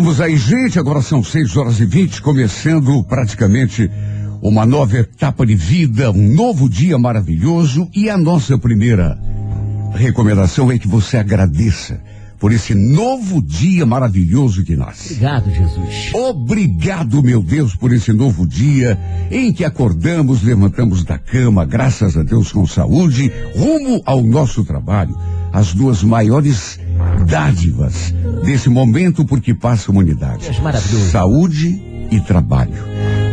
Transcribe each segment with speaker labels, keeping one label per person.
Speaker 1: Estamos aí, gente. Agora são 6 horas e 20, começando praticamente uma nova etapa de vida, um novo dia maravilhoso. E a nossa primeira recomendação é que você agradeça por esse novo dia maravilhoso que nasce.
Speaker 2: Obrigado, Jesus.
Speaker 1: Obrigado, meu Deus, por esse novo dia em que acordamos, levantamos da cama, graças a Deus com saúde, rumo ao nosso trabalho. As duas maiores dádivas desse momento por que passa a humanidade. Saúde e trabalho.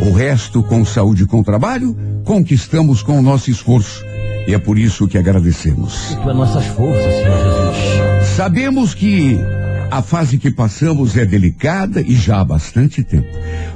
Speaker 1: O resto, com saúde e com trabalho, conquistamos com o nosso esforço. E é por isso que agradecemos.
Speaker 2: E nossas forças, Senhor Jesus.
Speaker 1: Sabemos que a fase que passamos é delicada e já há bastante tempo.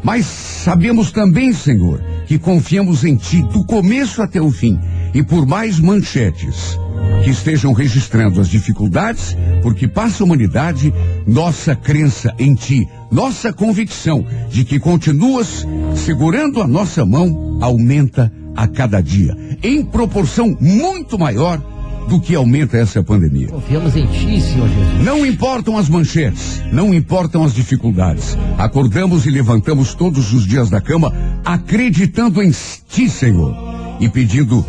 Speaker 1: Mas sabemos também, Senhor, que confiamos em Ti do começo até o fim. E por mais manchetes que estejam registrando as dificuldades, porque passa a humanidade, nossa crença em Ti, nossa convicção de que continuas segurando a nossa mão aumenta a cada dia, em proporção muito maior do que aumenta essa pandemia.
Speaker 2: Confiamos em Ti, Senhor Jesus.
Speaker 1: Não importam as manchetes, não importam as dificuldades. Acordamos e levantamos todos os dias da cama acreditando em Ti, Senhor, e pedindo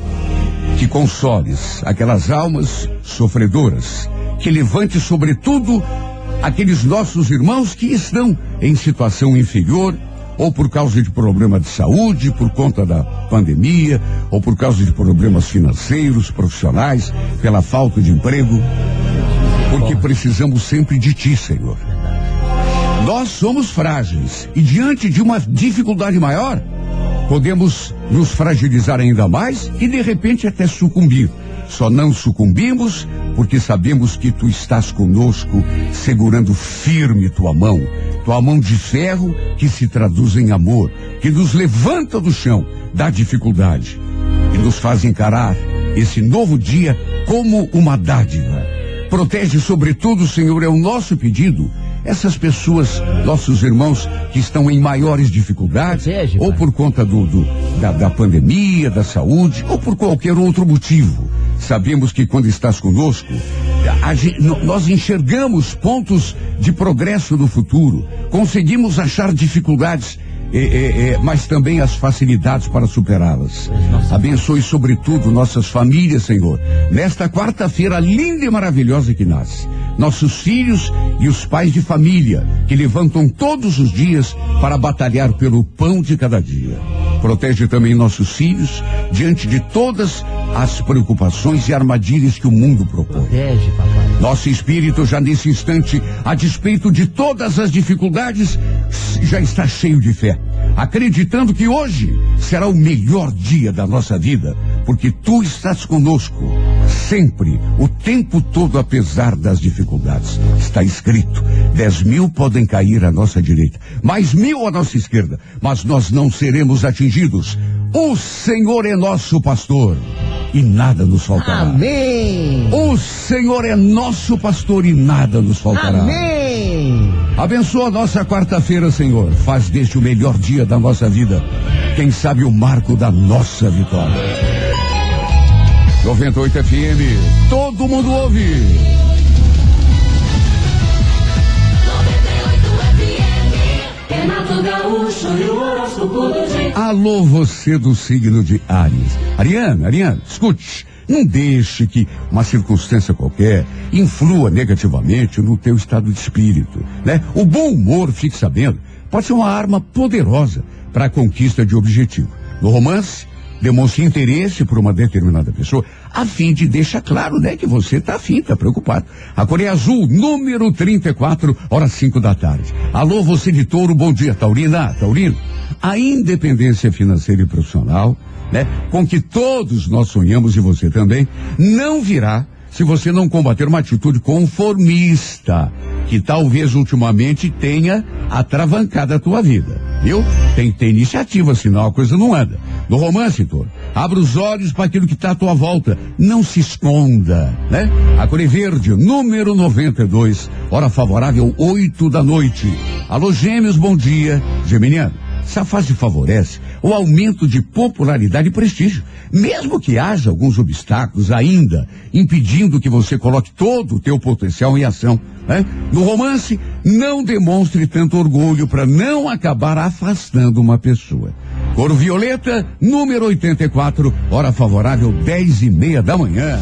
Speaker 1: que consoles aquelas almas sofredoras, que levante sobretudo aqueles nossos irmãos que estão em situação inferior ou por causa de problema de saúde, por conta da pandemia, ou por causa de problemas financeiros, profissionais, pela falta de emprego, porque precisamos sempre de Ti, Senhor. Nós somos frágeis e diante de uma dificuldade maior, podemos nos fragilizar ainda mais e de repente até sucumbir. Só não sucumbimos porque sabemos que tu estás conosco, segurando firme tua mão, tua mão de ferro que se traduz em amor, que nos levanta do chão da dificuldade e nos faz encarar esse novo dia como uma dádiva. Protege sobretudo, Senhor, é o nosso pedido, essas pessoas, nossos irmãos que estão em maiores dificuldades, Protege, ou por conta do, do da, da pandemia, da saúde, ou por qualquer outro motivo. Sabemos que quando estás conosco, a, nós enxergamos pontos de progresso no futuro, conseguimos achar dificuldades é, é, é, mas também as facilidades para superá-las. Abençoe sobretudo nossas famílias, Senhor, nesta quarta-feira linda e maravilhosa que nasce. Nossos filhos e os pais de família que levantam todos os dias para batalhar pelo pão de cada dia. Protege também nossos filhos diante de todas as preocupações e armadilhas que o mundo propõe.
Speaker 2: Protege, papai.
Speaker 1: Nosso espírito já nesse instante, a despeito de todas as dificuldades, já está cheio de fé, acreditando que hoje será o melhor dia da nossa vida, porque tu estás conosco, sempre, o tempo todo, apesar das dificuldades. Está escrito: dez mil podem cair à nossa direita, mais mil à nossa esquerda, mas nós não seremos atingidos. O Senhor é nosso pastor e nada nos faltará.
Speaker 2: Amém.
Speaker 1: O Senhor é nosso pastor e nada nos faltará.
Speaker 2: Amém.
Speaker 1: Abençoa a nossa quarta-feira, Senhor. Faz deste o melhor dia da nossa vida. Quem sabe o marco da nossa vitória. 98 FM. Todo mundo ouve. Alô, você do signo de Ares. Ariana, Ariana, escute. Não deixe que uma circunstância qualquer influa negativamente no teu estado de espírito, né? O bom humor, fique sabendo, pode ser uma arma poderosa para a conquista de objetivo. No romance, demonstre interesse por uma determinada pessoa, a fim de deixar claro, né, que você está afim, está preocupado. A Coreia Azul, número 34, horas 5 da tarde. Alô, você de touro, bom dia, Taurina, Taurino. A independência financeira e profissional, né, com que todos nós sonhamos e você também, não virá se você não combater uma atitude conformista, que talvez ultimamente tenha atravancado a tua vida. Viu? Tem que ter iniciativa, senão a coisa não anda. No romance, Toro, abra os olhos para aquilo que está à tua volta. Não se esconda, né? A Cor Verde, número 92, hora favorável, 8 da noite. Alô, gêmeos, bom dia. Geminiano. Essa fase favorece o aumento de popularidade e prestígio, mesmo que haja alguns obstáculos ainda impedindo que você coloque todo o teu potencial em ação. Né? No romance, não demonstre tanto orgulho para não acabar afastando uma pessoa. Cor Violeta, número 84, hora favorável, 10 e meia da manhã.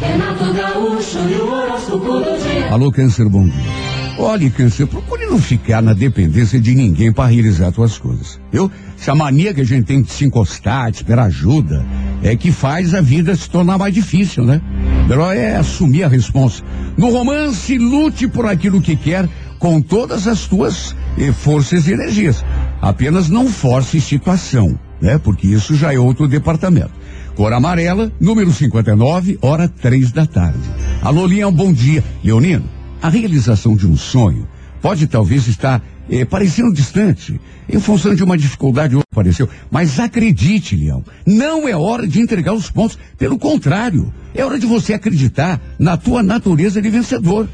Speaker 3: Renato Gaúcho e o horóscopo do dia.
Speaker 1: Alô, Câncer, bom dia. Olhe, Câncer, procure não ficar na dependência de ninguém para realizar suas coisas. Viu? Essa mania que a gente tem de se encostar, de esperar ajuda, é que faz a vida se tornar mais difícil, né? Melhor é assumir a responsa. No romance, lute por aquilo que quer com todas as tuas eh, forças e energias. Apenas não force situação, né? Porque isso já é outro departamento. Cor amarela, número 59, hora três da tarde. Alô, Lian, bom dia. Leonino, a realização de um sonho pode talvez estar eh, parecendo distante, em função de uma dificuldade ou apareceu. Mas acredite, Leão, não é hora de entregar os pontos. Pelo contrário, é hora de você acreditar na tua natureza de vencedor.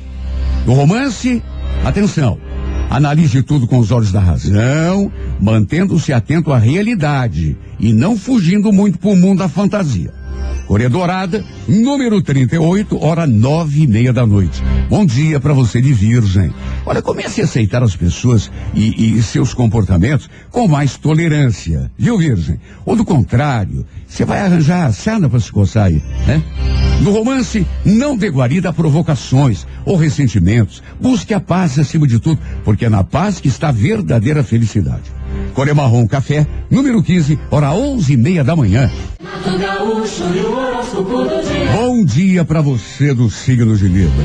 Speaker 1: No romance, atenção, analise tudo com os olhos da razão, mantendo-se atento à realidade e não fugindo muito para o mundo da fantasia. Coreia Dourada, número 38, hora nove e meia da noite. Bom dia para você de Virgem. Olha, comece a aceitar as pessoas e, e seus comportamentos com mais tolerância, viu, Virgem? Ou do contrário, você vai arranjar a sarna para se coçar aí, né? No romance, não dê guarida a provocações ou ressentimentos. Busque a paz acima de tudo, porque é na paz que está a verdadeira felicidade. Coreia Marrom Café, número 15, hora onze e meia da manhã. Bom dia para você do signo de Libra.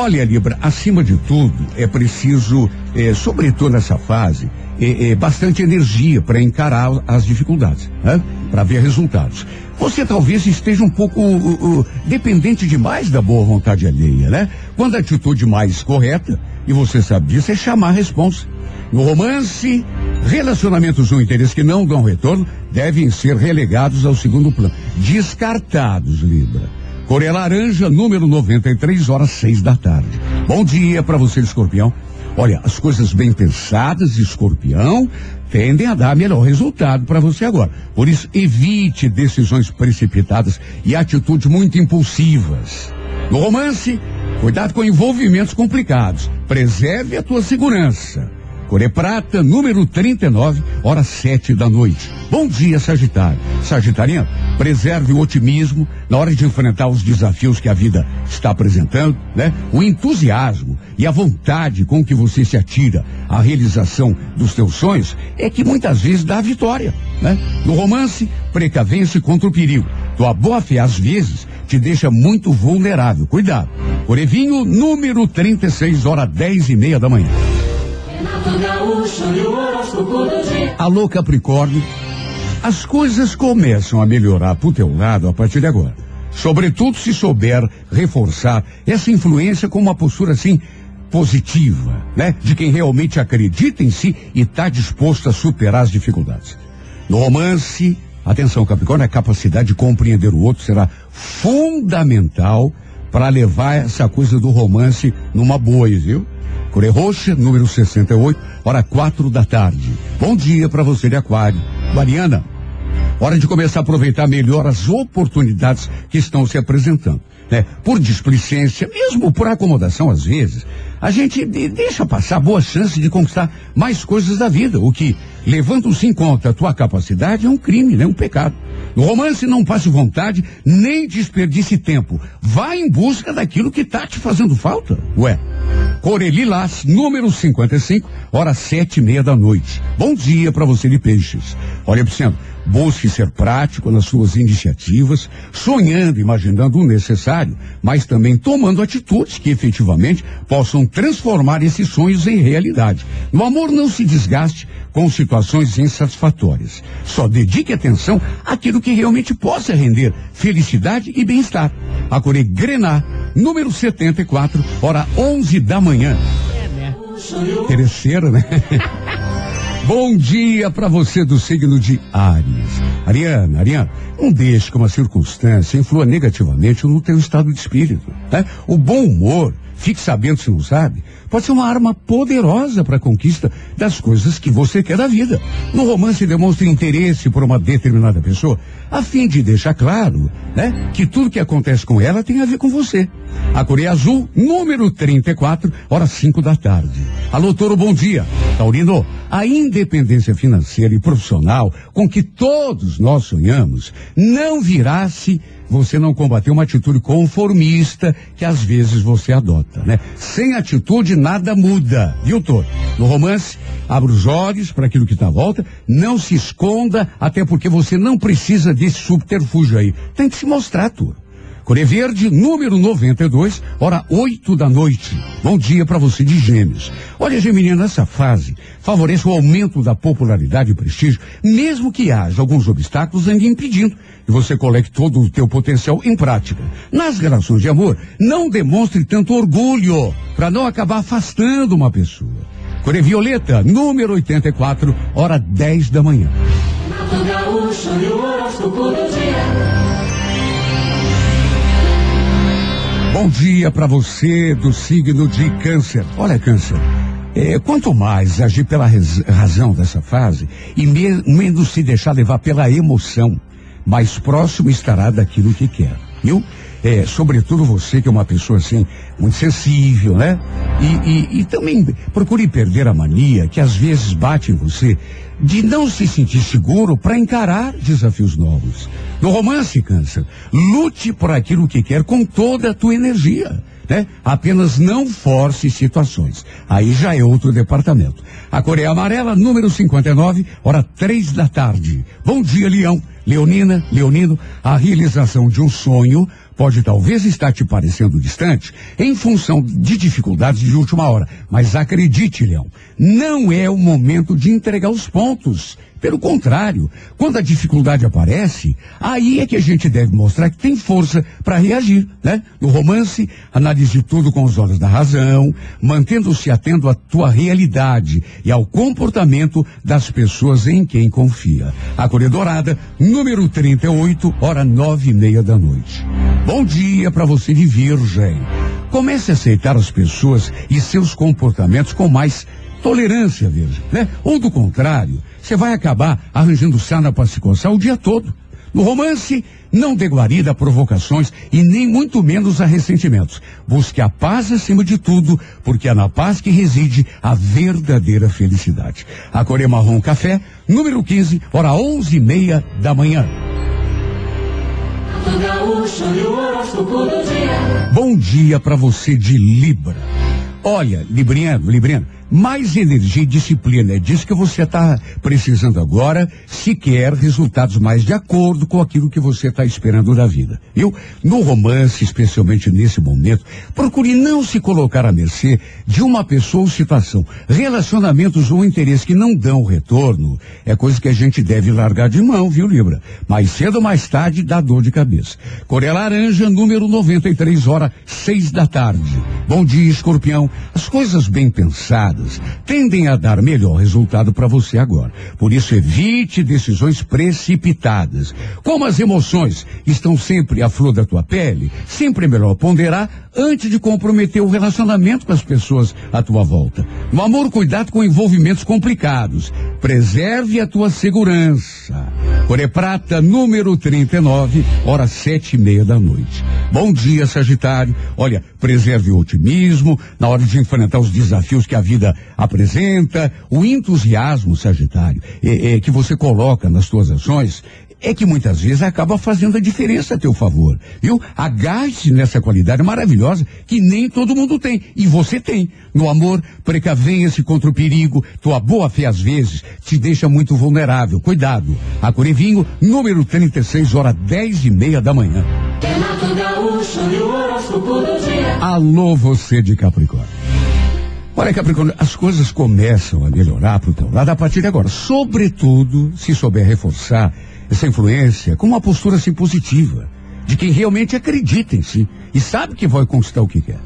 Speaker 1: Olha, Libra, acima de tudo, é preciso, eh, sobretudo nessa fase, eh, eh, bastante energia para encarar as dificuldades, né? para ver resultados. Você talvez esteja um pouco uh, uh, dependente demais da boa vontade alheia, né? Quando a atitude mais correta, e você sabe disso, é chamar a responsa. No romance, relacionamentos ou interesses que não dão retorno devem ser relegados ao segundo plano. Descartados, Libra. Coreia Laranja, número 93, horas seis da tarde. Bom dia para você, escorpião. Olha, as coisas bem pensadas, escorpião, tendem a dar melhor resultado para você agora. Por isso, evite decisões precipitadas e atitudes muito impulsivas. No romance, cuidado com envolvimentos complicados. Preserve a tua segurança. Coré Prata, número 39, hora sete da noite. Bom dia, Sagitário. Sagitariano, preserve o otimismo na hora de enfrentar os desafios que a vida está apresentando, né? O entusiasmo e a vontade com que você se atira à realização dos teus sonhos é que muitas vezes dá a vitória, né? No romance, precavência contra o perigo. Tua boa fé, às vezes, te deixa muito vulnerável. Cuidado. Corevinho, número 36, hora dez e meia da manhã. Alô, Capricórnio. As coisas começam a melhorar pro teu lado a partir de agora. Sobretudo se souber reforçar essa influência com uma postura assim positiva, né? De quem realmente acredita em si e está disposto a superar as dificuldades. No romance, atenção, Capricórnio, a capacidade de compreender o outro será fundamental para levar essa coisa do romance numa boa, viu? Coré Roxa, número 68, hora quatro da tarde. Bom dia para você de Aquário. Mariana, hora de começar a aproveitar melhor as oportunidades que estão se apresentando. Né? Por displicência, mesmo por acomodação às vezes, a gente de- deixa passar boa chance de conquistar mais coisas da vida, o que, levando-se em conta a tua capacidade, é um crime, né? Um pecado. No romance, não passe vontade, nem desperdice tempo. Vá em busca daquilo que tá te fazendo falta. Ué, Corelilás, número 55, hora sete e meia da noite. Bom dia para você de peixes. Olha, Vicente, busque ser prático nas suas iniciativas, sonhando, imaginando o necessário, mas também tomando atitudes que efetivamente possam transformar esses sonhos em realidade. No amor, não se desgaste com situações insatisfatórias. Só dedique atenção àquilo que realmente possa render felicidade e bem-estar. A Grená, número 74, hora 11 da manhã. Terceira, né? Bom dia para você do signo de Ares. Ariana, Ariana, não deixe que uma circunstância influa negativamente no teu estado de espírito. Né? O bom humor fique sabendo se não sabe, pode ser uma arma poderosa para a conquista das coisas que você quer da vida. No romance demonstre interesse por uma determinada pessoa, a fim de deixar claro, né, que tudo que acontece com ela tem a ver com você. A Coreia Azul, número 34, horas 5 da tarde. Alô, Toro, bom dia. Taurino, a independência financeira e profissional com que todos nós sonhamos não virá se você não combater uma atitude conformista que às vezes você adota, né? Sem atitude nada muda, viu, Toro? No romance, abra os olhos para aquilo que está à volta, não se esconda, até porque você não precisa desse subterfúgio aí. Tem que se mostrar, Toro. Coré Verde, número 92, hora 8 da noite. Bom dia para você de Gêmeos. Olha, Gemini, nessa fase, favoreça o aumento da popularidade e prestígio, mesmo que haja alguns obstáculos ainda impedindo que você coloque todo o teu potencial em prática. Nas relações de amor, não demonstre tanto orgulho para não acabar afastando uma pessoa. Coré Violeta, número 84, hora 10 da manhã.
Speaker 3: Gaúcho e o horóscopo do dia.
Speaker 1: Bom dia para você do signo de Câncer. Olha, Câncer. é, quanto mais agir pela razão dessa fase e me- menos se deixar levar pela emoção, mais próximo estará daquilo que quer, viu? É, sobretudo você que é uma pessoa assim, muito sensível, né? E, e- e também procure perder a mania que às vezes bate em você de não se sentir seguro para encarar desafios novos. No romance, câncer, lute por aquilo que quer com toda a tua energia. Né? Apenas não force situações. Aí já é outro departamento. A Coreia Amarela, número 59, hora três da tarde. Bom dia, Leão. Leonina, Leonino, a realização de um sonho pode talvez estar te parecendo distante em função de dificuldades de última hora. Mas acredite, Leão, não é o momento de entregar os pontos. Pelo contrário, quando a dificuldade aparece, aí é que a gente deve mostrar que tem força para reagir, né? No romance, analise tudo com os olhos da razão, mantendo-se atento à tua realidade e ao comportamento das pessoas em quem confia. A Correia Dourada, número 38, hora nove e meia da noite. Bom dia para você de Virgem. Comece a aceitar as pessoas e seus comportamentos com mais tolerância, veja, né? Ou do contrário, você vai acabar arranjando sana para se coçar o dia todo. No romance, não dê guarida a provocações e nem muito menos a ressentimentos. Busque a paz acima de tudo, porque é na paz que reside a verdadeira felicidade. A Coreia Marrom Café, número 15, hora onze e meia da manhã. Bom dia para você de Libra. Olha, Libriano, Libriano, mais energia e disciplina. É disso que você está precisando agora, se quer resultados mais de acordo com aquilo que você está esperando da vida. Viu? No romance, especialmente nesse momento, procure não se colocar à mercê de uma pessoa ou situação. Relacionamentos ou interesses que não dão retorno é coisa que a gente deve largar de mão, viu, Libra? Mais cedo ou mais tarde dá dor de cabeça. Coreia Laranja, número 93, hora, seis da tarde. Bom dia, escorpião. As coisas bem pensadas tendem a dar melhor resultado para você agora. Por isso, evite decisões precipitadas. Como as emoções estão sempre à flor da tua pele, sempre é melhor ponderar antes de comprometer o relacionamento com as pessoas à tua volta. No amor, cuidado com envolvimentos complicados. Preserve a tua segurança. Coré Prata, número 39, hora sete e meia da noite. Bom dia, Sagitário. Olha, preserve o otimismo na hora de enfrentar os desafios que a vida apresenta. O entusiasmo, Sagitário, é, é, que você coloca nas suas ações é que muitas vezes acaba fazendo a diferença a teu favor, viu? Agaste nessa qualidade maravilhosa que nem todo mundo tem, e você tem. No amor, precavenha-se contra o perigo, tua boa fé às vezes te deixa muito vulnerável. Cuidado. A Corevinho, número 36, hora dez e meia da manhã.
Speaker 3: O.
Speaker 1: Alô, você de Capricórnio. Olha, Capricórnio, as coisas começam a melhorar pro teu lado a partir de agora. Sobretudo, se souber reforçar essa influência com uma postura assim positiva, de quem realmente acredita em si e sabe que vai conquistar o que quer.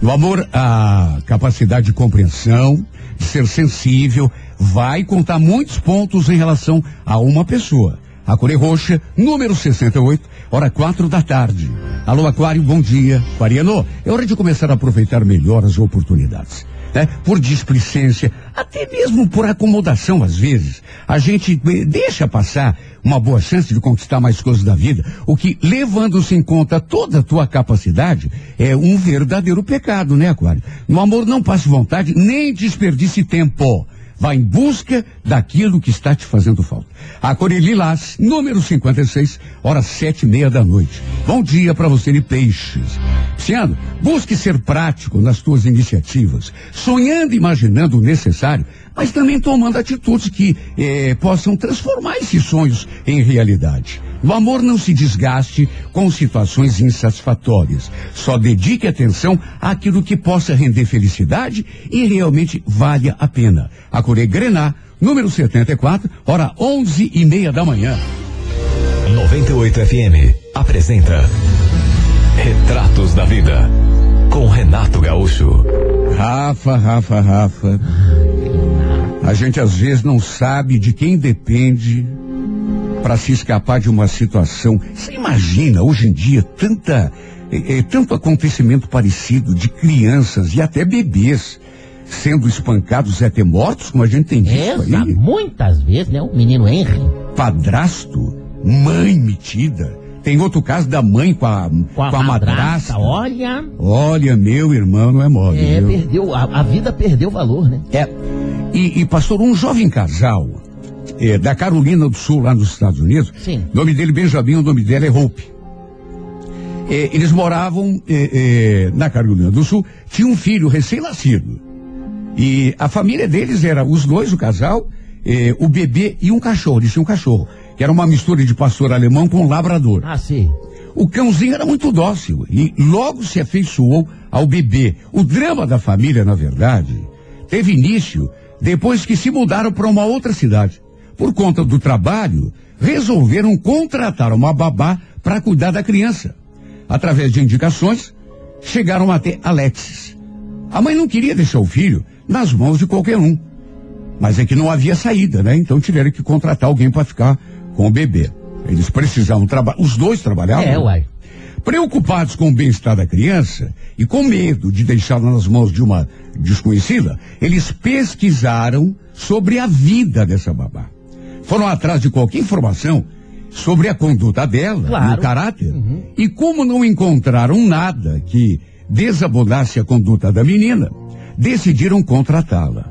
Speaker 1: No amor, a capacidade de compreensão, de ser sensível, vai contar muitos pontos em relação a uma pessoa. A cor é roxa, número 68, hora quatro da tarde. Alô, Aquário, bom dia. Aquariano, é hora de começar a aproveitar melhor as oportunidades. Né? Por displicência, até mesmo por acomodação às vezes. A gente eh, deixa passar uma boa chance de conquistar mais coisas da vida, o que, levando-se em conta toda a tua capacidade, é um verdadeiro pecado, né, Aquário? No amor não passe vontade, nem desperdice tempo. Vá em busca daquilo que está te fazendo falta. A Corelilás, número 56, horas sete e meia da noite. Bom dia para você de peixes. Pisciano, busque ser prático nas tuas iniciativas, sonhando e imaginando o necessário, mas também tomando atitudes que eh, possam transformar esses sonhos em realidade. No amor não se desgaste com situações insatisfatórias. Só dedique atenção àquilo que possa render felicidade e realmente valha a pena. A Corê Grená, número 74, hora onze e meia da manhã.
Speaker 4: 98 FM apresenta Retratos da Vida com Renato Gaúcho.
Speaker 1: Rafa, Rafa, Rafa. A gente às vezes não sabe de quem depende para se escapar de uma situação. Você imagina hoje em dia tanta é, é, tanto acontecimento parecido de crianças e até bebês sendo espancados e até mortos, como a gente tem visto
Speaker 2: Essa,
Speaker 1: aí.
Speaker 2: muitas vezes, né? O menino Henry.
Speaker 1: Padrasto, mãe metida. Tem outro caso da mãe com a,
Speaker 2: Com a, madrasta, olha.
Speaker 1: Olha, meu irmão, não é mole.
Speaker 2: É,
Speaker 1: viu?
Speaker 2: perdeu, a, a vida perdeu valor, né?
Speaker 1: É. E, e, pastor, um jovem casal é, da Carolina do Sul, lá nos Estados Unidos.
Speaker 2: Sim.
Speaker 1: O nome dele Benjamin, o nome dela é Hope. É, eles moravam é, é, na Carolina do Sul, tinha um filho recém-nascido. E a família deles era os dois, o casal, é, o bebê e um cachorro. Eles tinham um cachorro, que era uma mistura de pastor alemão com labrador.
Speaker 2: Ah, sim.
Speaker 1: O cãozinho era muito dócil e logo se afeiçoou ao bebê. O drama da família, na verdade, teve início depois que se mudaram para uma outra cidade. Por conta do trabalho, resolveram contratar uma babá para cuidar da criança. Através de indicações, chegaram até Alexis. A mãe não queria deixar o filho nas mãos de qualquer um. Mas é que não havia saída, né? Então tiveram que contratar alguém para ficar com o bebê. Eles precisavam trabalhar, os dois trabalhavam.
Speaker 2: É, uai.
Speaker 1: Preocupados com o bem-estar da criança e com medo de deixá-la nas mãos de uma desconhecida, eles pesquisaram sobre a vida dessa babá. Foram atrás de qualquer informação sobre a conduta dela,
Speaker 2: Claro.
Speaker 1: e o caráter. E como não encontraram nada que desabonasse a conduta da menina, decidiram contratá-la.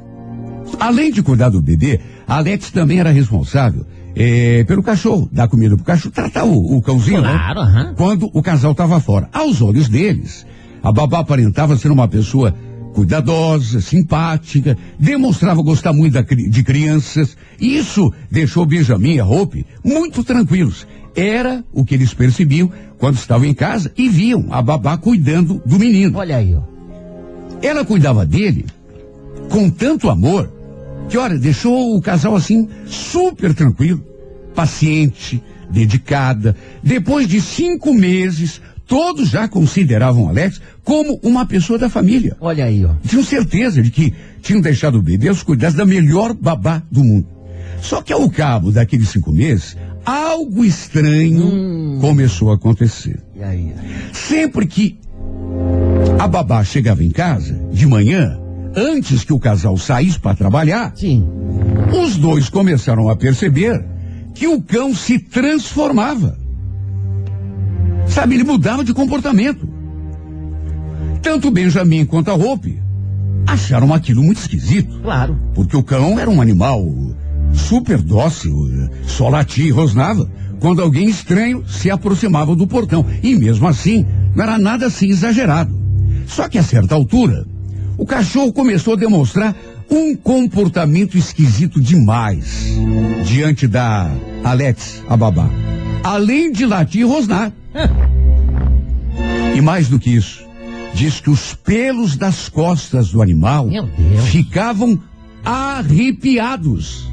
Speaker 1: Além de cuidar do bebê, a Alex também era responsável eh, pelo cachorro, dar comida pro cachorro, tratar o, o cãozinho, né?
Speaker 2: Claro, aham.
Speaker 1: Quando o casal estava fora. Aos olhos deles, a babá aparentava ser uma pessoa cuidadosa, simpática, demonstrava gostar muito da de crianças. E isso deixou Benjamin e a Hope muito tranquilos. Era o que eles percebiam quando estavam em casa e viam a babá cuidando do menino.
Speaker 2: Olha aí, ó.
Speaker 1: Ela cuidava dele com tanto amor que, olha, deixou o casal assim super tranquilo, paciente, dedicada. Depois de cinco meses, todos já consideravam Alex como uma pessoa da família.
Speaker 2: Olha aí, ó.
Speaker 1: Tinham certeza de que tinham deixado o bebê aos cuidados da melhor babá do mundo. Só que ao cabo daqueles cinco meses, algo estranho começou a acontecer.
Speaker 2: E aí?
Speaker 1: Sempre que a babá chegava em casa, de manhã, antes que o casal saísse para trabalhar,
Speaker 2: Sim.
Speaker 1: os dois começaram a perceber que o cão se transformava. Sabe, ele mudava de comportamento. Tanto Benjamin quanto a Hope acharam aquilo muito esquisito,
Speaker 2: Claro.
Speaker 1: porque o cão era um animal super dócil, só latia e rosnava quando alguém estranho se aproximava do portão. E mesmo assim, não era nada assim exagerado. Só que a certa altura, o cachorro começou a demonstrar um comportamento esquisito demais diante da Alex, a babá. Além de latir e rosnar. E mais do que isso, diz que os pelos das costas do animal ficavam arrepiados.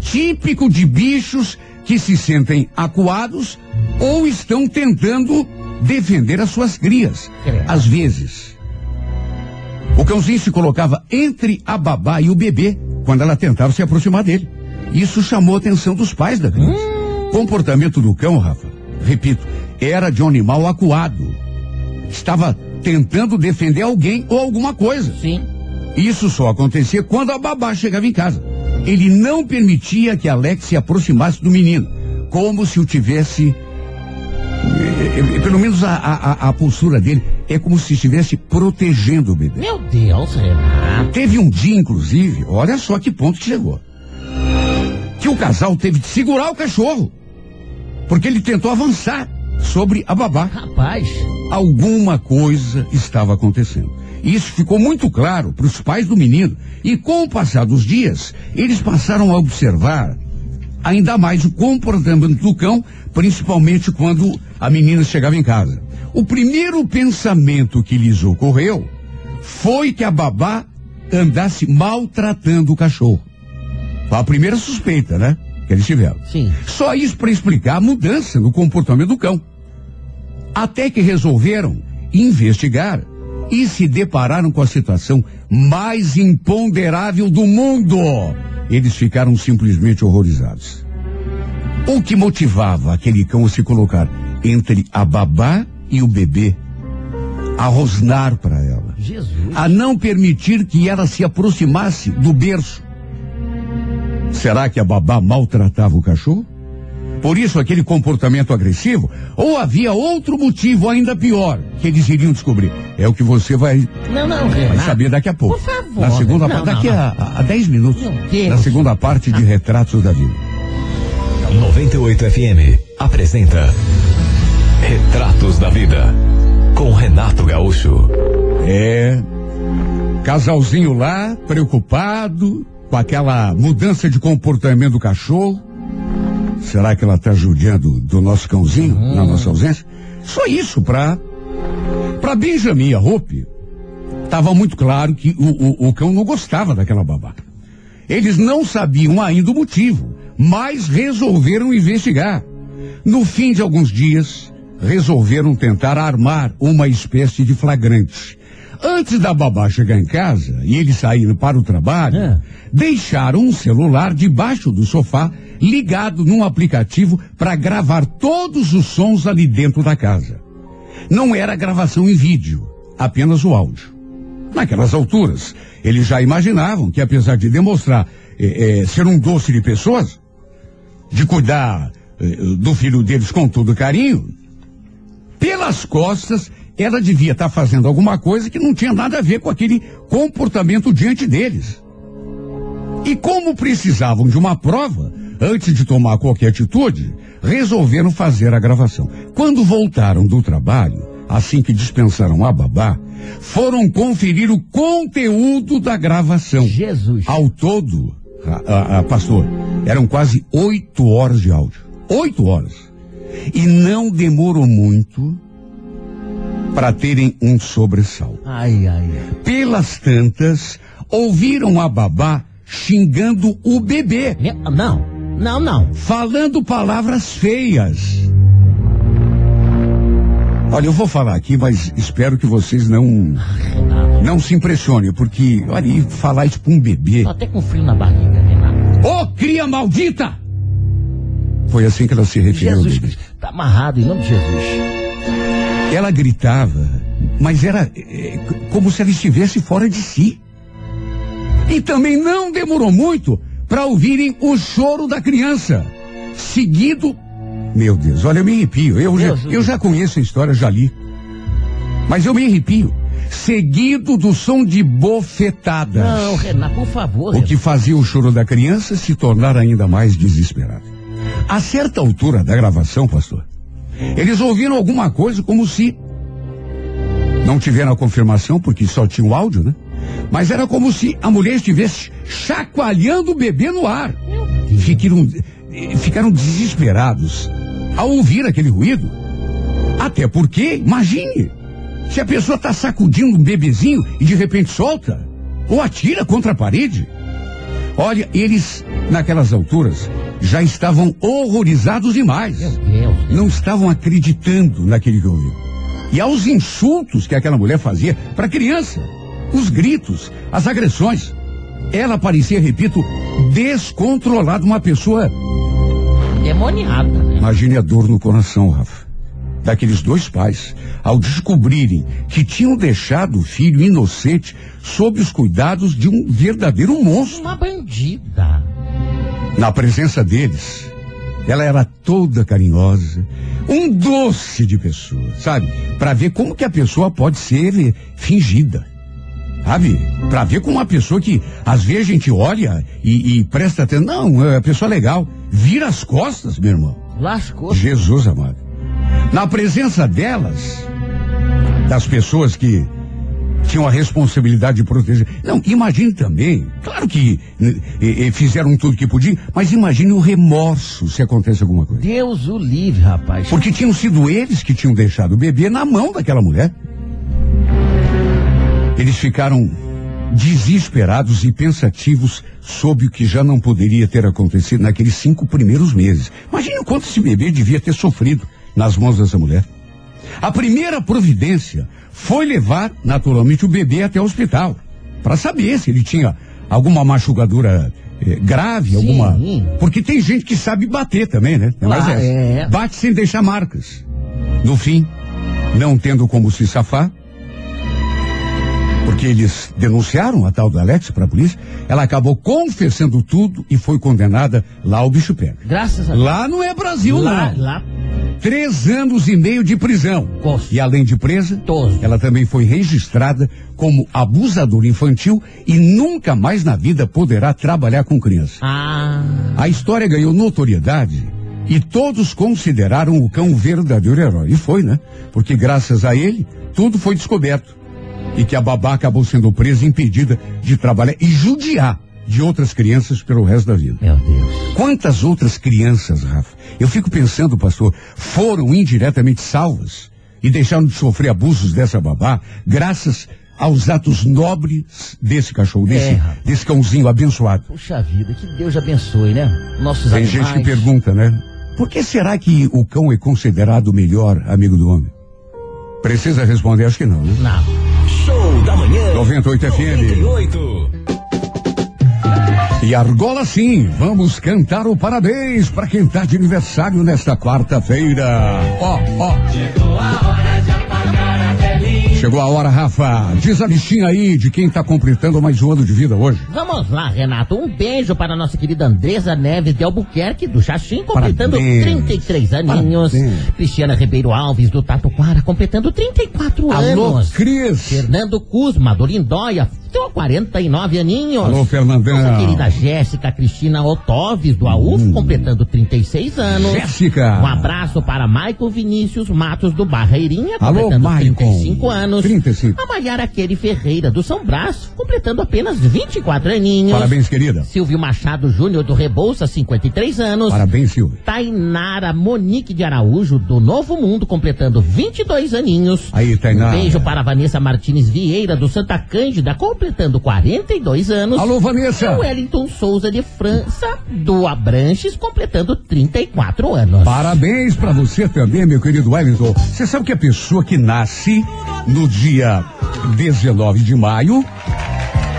Speaker 1: Típico de bichos que se sentem acuados ou estão tentando defender as suas crias. Às vezes, o cãozinho se colocava entre a babá e o bebê quando ela tentava se aproximar dele. Isso chamou a atenção dos pais da criança. comportamento do cão, Rafa, repito, era de um animal acuado. Estava tentando defender alguém ou alguma coisa.
Speaker 2: Sim.
Speaker 1: Isso só acontecia quando a babá chegava em casa. Ele não permitia que Alex se aproximasse do menino, como se o tivesse. Eh, eh, Pelo menos a, a, a postura dele é como se estivesse protegendo o bebê.
Speaker 2: Meu Deus, Renato.
Speaker 1: Teve um dia, inclusive, olha só que ponto que chegou. Que o casal teve de segurar o cachorro. Porque ele tentou avançar sobre a babá.
Speaker 2: Rapaz.
Speaker 1: Alguma coisa estava acontecendo. Isso ficou muito claro para os pais do menino. E com o passar dos dias, eles passaram a observar ainda mais o comportamento do cão, principalmente quando a menina chegava em casa. O primeiro pensamento que lhes ocorreu foi que a babá andasse maltratando o cachorro. Foi a primeira suspeita, né? Que eles tiveram.
Speaker 2: Sim.
Speaker 1: Só isso para explicar a mudança no comportamento do cão. Até que resolveram investigar e se depararam com a situação mais imponderável do mundo. Eles ficaram simplesmente horrorizados. O que motivava aquele cão a se colocar entre a babá e o bebê? A rosnar para ela.
Speaker 2: Jesus.
Speaker 1: A não permitir que ela se aproximasse do berço. Será que a babá maltratava o cachorro? Por isso aquele comportamento agressivo? Ou havia outro motivo ainda pior que eles iriam descobrir? É o que você vai,
Speaker 2: Não, não,
Speaker 1: vai
Speaker 2: Renato.
Speaker 1: saber daqui a pouco.
Speaker 2: Por favor.
Speaker 1: Na segunda
Speaker 2: Não,
Speaker 1: parte, daqui
Speaker 2: não.
Speaker 1: A, a 10 minutos. Na segunda parte de Retratos da Vida.
Speaker 4: 98 FM apresenta Retratos da Vida com Renato Gaúcho.
Speaker 1: É. Casalzinho lá, preocupado com aquela mudança de comportamento do cachorro. Será que ela está judiando do nosso cãozinho na nossa ausência? Só isso pra. Pra Benjamin e a Hope, estava muito claro que o, o, o cão não gostava daquela babá. Eles não sabiam ainda o motivo, mas resolveram investigar. No fim de alguns dias, resolveram tentar armar uma espécie de flagrante. Antes da babá chegar em casa e eles saírem para o trabalho,
Speaker 2: É.
Speaker 1: deixaram um celular debaixo do sofá ligado num aplicativo para gravar todos os sons ali dentro da casa. Não era gravação em vídeo, apenas o áudio. Naquelas alturas, eles já imaginavam que, apesar de demonstrar eh, eh, ser um doce de pessoas, de cuidar eh, do filho deles com todo carinho, pelas costas, ela devia estar fazendo alguma coisa que não tinha nada a ver com aquele comportamento diante deles. E como precisavam de uma prova, antes de tomar qualquer atitude, resolveram fazer a gravação. Quando voltaram do trabalho, assim que dispensaram a babá, foram conferir o conteúdo da gravação.
Speaker 2: Jesus.
Speaker 1: Ao todo, a, a- a- pastor, eram quase oito horas de áudio. Oito horas. E não demorou muito para terem um sobressalto.
Speaker 2: Ai, ai, ai.
Speaker 1: Pelas tantas, ouviram a babá xingando o bebê,
Speaker 2: Não, não, não.
Speaker 1: falando palavras feias. Olha, eu vou falar aqui, mas espero que vocês não
Speaker 2: Renato.
Speaker 1: não se impressionem, porque olha, e falar isso para um bebê.
Speaker 2: Tô até com frio na barriga, Renato.
Speaker 1: Ô, cria maldita! Foi assim que ela se referiu ao
Speaker 2: Jesus
Speaker 1: bebê.
Speaker 2: Cristo. Tá amarrado em nome de Jesus.
Speaker 1: Ela gritava, mas era é, como se ela estivesse fora de si. E também não demorou muito para ouvirem o choro da criança, seguido. Meu Deus, olha, eu me arrepio. Eu já,
Speaker 2: Deus,
Speaker 1: eu já conheço a história, já li. Mas eu me arrepio. Seguido do som de bofetadas.
Speaker 2: Não, Renato, por favor.
Speaker 1: O que fazia o choro da criança se tornar ainda mais desesperado. A certa altura da gravação, pastor, eles ouviram alguma coisa como se. Não tiveram a confirmação, porque só tinha o áudio, né? Mas era como se a mulher estivesse chacoalhando o bebê no ar. Ficaram, ficaram desesperados ao ouvir aquele ruído. Até porque, imagine, se a pessoa está sacudindo um bebezinho e de repente solta, ou atira contra a parede. Olha, eles, naquelas alturas, já estavam horrorizados demais. Não estavam acreditando naquele que ouviu. E aos insultos que aquela mulher fazia para a criança, os gritos, as agressões. Ela parecia, repito, descontrolada, uma pessoa
Speaker 2: Endemoniada, né?
Speaker 1: Imagine a dor no coração, Rafa. Daqueles dois pais, ao descobrirem que tinham deixado o filho inocente sob os cuidados de um verdadeiro monstro.
Speaker 2: Uma bandida.
Speaker 1: Na presença deles, ela era toda carinhosa, um doce de pessoa, sabe? Para ver como que a pessoa pode ser fingida. Sabe? Pra ver como uma pessoa que às vezes a gente olha e, e presta atenção. Não, é uma pessoa legal. Vira as costas, meu irmão.
Speaker 2: Lascou.
Speaker 1: Jesus amado. Na presença delas, das pessoas que tinham a responsabilidade de proteger. Não, imagine também, claro que e, e fizeram tudo que podiam, mas imagine o remorso se acontece alguma coisa.
Speaker 2: Deus o livre, rapaz.
Speaker 1: Porque tinham sido eles que tinham deixado o bebê na mão daquela mulher. Eles ficaram desesperados e pensativos sobre o que já não poderia ter acontecido naqueles cinco primeiros meses. Imagine o quanto esse bebê devia ter sofrido nas mãos dessa mulher. A primeira providência foi levar, naturalmente, o bebê até o hospital para saber se ele tinha alguma machucadura eh, grave,
Speaker 2: Sim.
Speaker 1: alguma. Porque tem gente que sabe bater também, né? Mais
Speaker 2: Ah, é.
Speaker 1: Bate sem deixar marcas. No fim, não tendo como se safar, porque eles denunciaram a tal do Alex para a polícia, ela acabou confessando tudo e foi condenada lá ao bicho pega.
Speaker 2: Graças a Deus.
Speaker 1: Lá não é Brasil,
Speaker 2: lá,
Speaker 1: não.
Speaker 2: lá,
Speaker 1: Três anos e meio de prisão. E além de presa, ela também foi registrada como abusadora infantil e nunca mais na vida poderá trabalhar com criança.
Speaker 2: Ah,
Speaker 1: A história ganhou notoriedade e todos consideraram o cão um verdadeiro herói. E foi, né? Porque graças a ele, tudo foi descoberto. E que a babá acabou sendo presa e impedida de trabalhar e judiar de outras crianças pelo resto da vida.
Speaker 2: meu Deus.
Speaker 1: Quantas outras crianças, Rafa? Eu fico pensando, pastor, foram indiretamente salvas e deixaram de sofrer abusos dessa babá graças aos atos nobres desse cachorro, desse,
Speaker 2: É,
Speaker 1: desse cãozinho abençoado.
Speaker 2: Puxa vida, que Deus abençoe, né? Nossos
Speaker 1: Tem
Speaker 2: animais.
Speaker 1: gente que pergunta, né? Por que será que o cão é considerado o melhor amigo do homem? Precisa responder, acho que não, né?
Speaker 2: Não.
Speaker 4: Show da manhã.
Speaker 1: 98 FM.
Speaker 4: 98.
Speaker 1: E Argola sim, vamos cantar o parabéns para quem tá de aniversário nesta quarta-feira. Ó, ó. Chegou a hora, Rafa. Diz a listinha aí de quem tá completando mais um ano de vida hoje.
Speaker 2: Vamos lá, Renato. Um beijo para a nossa querida Andresa Neves de Albuquerque, do Xaxim, completando
Speaker 1: Parabéns.
Speaker 2: 33 aninhos.
Speaker 1: Parabéns.
Speaker 2: Cristiana Ribeiro Alves, do Tatuquara, completando 34
Speaker 1: Alô,
Speaker 2: anos.
Speaker 1: Cris.
Speaker 2: Fernando Cusma, do Lindóia, tem 49 aninhos.
Speaker 1: Alô, Fernandão.
Speaker 2: Nossa querida Jéssica Cristina Otoves, do AUF, completando 36 anos.
Speaker 1: Hum. Jéssica.
Speaker 2: Um abraço para Maicon Vinícius Matos, do Barreirinha,
Speaker 1: Alô,
Speaker 2: completando
Speaker 1: Maicon.
Speaker 2: 35 anos.
Speaker 1: 35.
Speaker 2: A Maiara Kelly Ferreira, do São Brás, completando apenas 24 aninhos.
Speaker 1: Parabéns, querida.
Speaker 2: Silvio Machado Júnior, do Rebouça, 53 anos.
Speaker 1: Parabéns, Silvio.
Speaker 2: Tainara Monique de Araújo, do Novo Mundo, completando 22 aninhos.
Speaker 1: Aí, Tainara.
Speaker 2: Um beijo para Vanessa Martins Vieira, do Santa Cândida, completando 42 anos.
Speaker 1: Alô,
Speaker 2: E
Speaker 1: Vanessa.
Speaker 2: o Wellington Souza de França, do Abranches, completando 34 anos.
Speaker 1: Parabéns pra você também, meu querido Wellington. Você sabe que a pessoa que nasce no dia 19 de maio,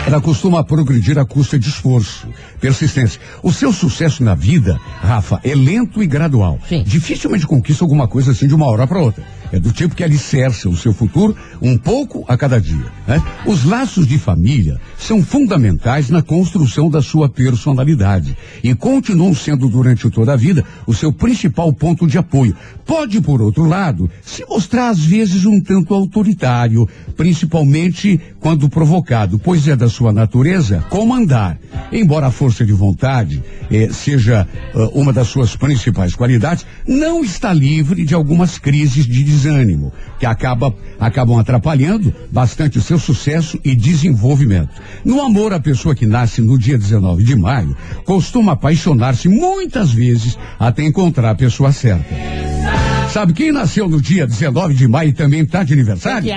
Speaker 1: ela costuma progredir à custa de esforço, persistência. O seu sucesso na vida, Rafa, é lento e gradual.
Speaker 2: Sim.
Speaker 1: Dificilmente conquista alguma coisa assim de uma hora para outra. É do tipo que alicerça o seu futuro um pouco a cada dia. né? Os laços de família são fundamentais na construção da sua personalidade e continuam sendo durante toda a vida o seu principal ponto de apoio. Pode, por outro lado, se mostrar às vezes um tanto autoritário, principalmente quando provocado, pois é da sua natureza comandar. Embora a força de vontade eh, seja ah, uma das suas principais qualidades, não está livre de algumas crises de desânimo, que acaba, acabam atrapalhando bastante o seu sucesso e desenvolvimento. No amor, a pessoa que nasce no dia 19 de maio costuma apaixonar-se muitas vezes até encontrar a pessoa certa. Sabe quem nasceu no dia 19 de maio e também está de aniversário?